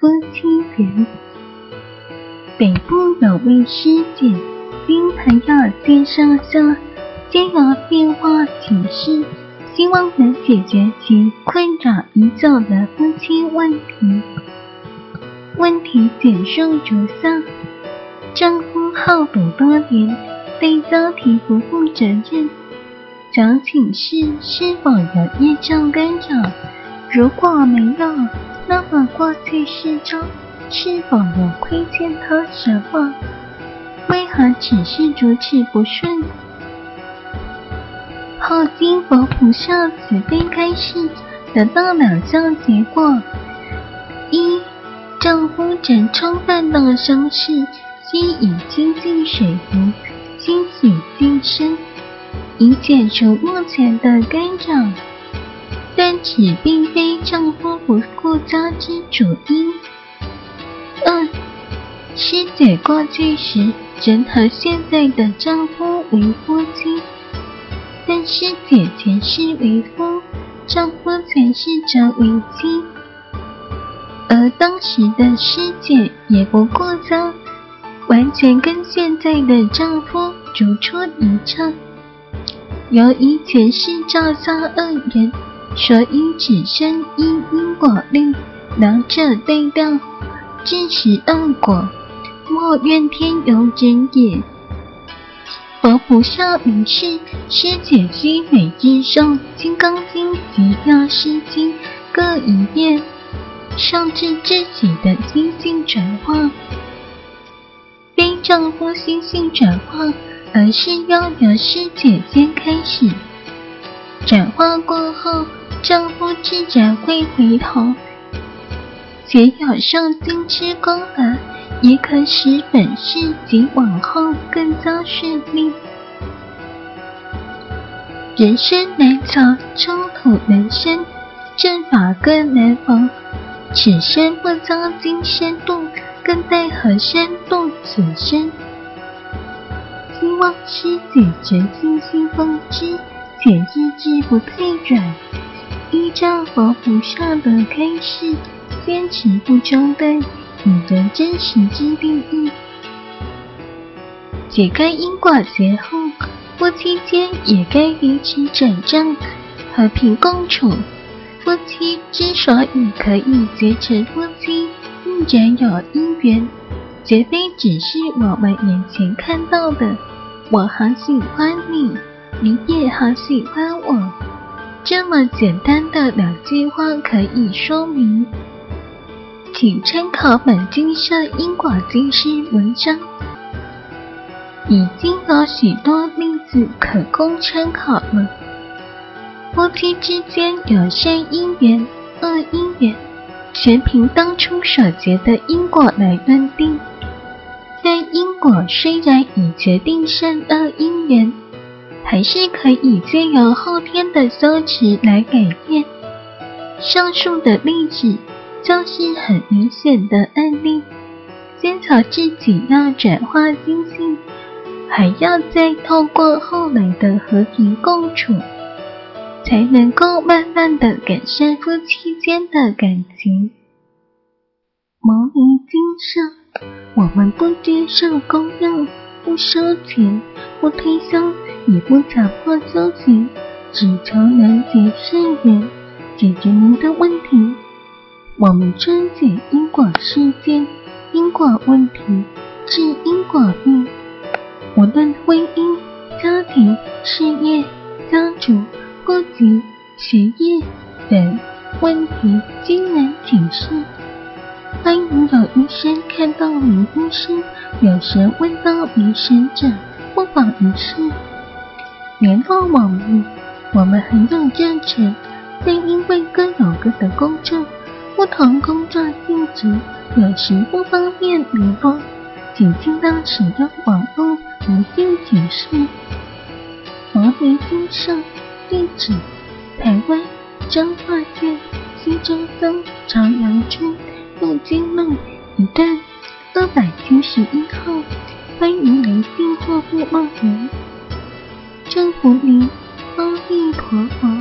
夫妻缘。北部有位师姐，经朋友介绍下，借由电话请示，希望能解决其困扰已久的夫妻问题。问题简述如下：丈夫好赌多年，对家庭不负责任。想请示是否有业障干扰？如果没有，那么过去世中是否有亏欠他什么？为何只是如此不顺？后经佛菩萨慈悲开示，得到两项结果：一，丈夫曾冲犯到伤势，需以清净水壶清洗净身。以解除目前的干扰，但此并非丈夫不顾家之主因。二，师姐过去时仍和现在的丈夫为夫妻，但师姐前世为夫，丈夫前世则为妻，而当时的师姐也不顾家，完全跟现在的丈夫如出一辙。由于前世造下恶缘，所以此生因因果律，两者对调，致使恶果，莫怨天尤人也。佛菩萨明示，师姐需每日诵《金刚经》及《药师经》各一遍，上至自己的心性转化，非丈夫心性转化。而是要由师姐先开始转化过后，丈夫自然会回头。且有上经之功德，也可使本世及往后更加顺利。人生难逃，冲突难生，正法更难逢。此生不遭今生渡，更待何生渡此生？希望师姐觉信心丰知，且意志不退转，依照佛菩萨的开示，坚持不中断，以得真实之定义。解开因果结后，夫妻间也该彼此转账，和平共处。夫妻之所以可以结成夫妻，必然有因缘。绝非只是我们眼前看到的，我好喜欢你，你也好喜欢我，这么简单的两句话可以说明。请参考本经社因果经师文章，已经有许多例子可供参考了。夫妻之间有善因缘、恶因缘，全凭当初所结的因果来断定。但因果虽然已决定善恶因缘，还是可以借由后天的修持来改变。上述的例子就是很明显的案例。先从自己要转化心性，还要再透过后来的和平共处，才能够慢慢的改善夫妻间的感情。牟尼精舍。我们不接受供养，不收钱，不推销，也不强迫修行，只求能结善缘，解决您的问题。我们专解因果事件、因果问题、治因果病，无论婚姻、家庭、事业、家族、户籍、学业等问题，均能解释。欢迎有医生看到您医生，有时问到迷神者，不妨一试联络我们。我们很有价值，但因为各有各的工作，不同工作性质，有时不方便联络，请尽量使用网络来进行事。牟尼精舍地址：台湾彰化县溪州乡朝阳村。复兴路一段二百七十一号，欢迎来信或付报名。祝福您，阿弥陀佛。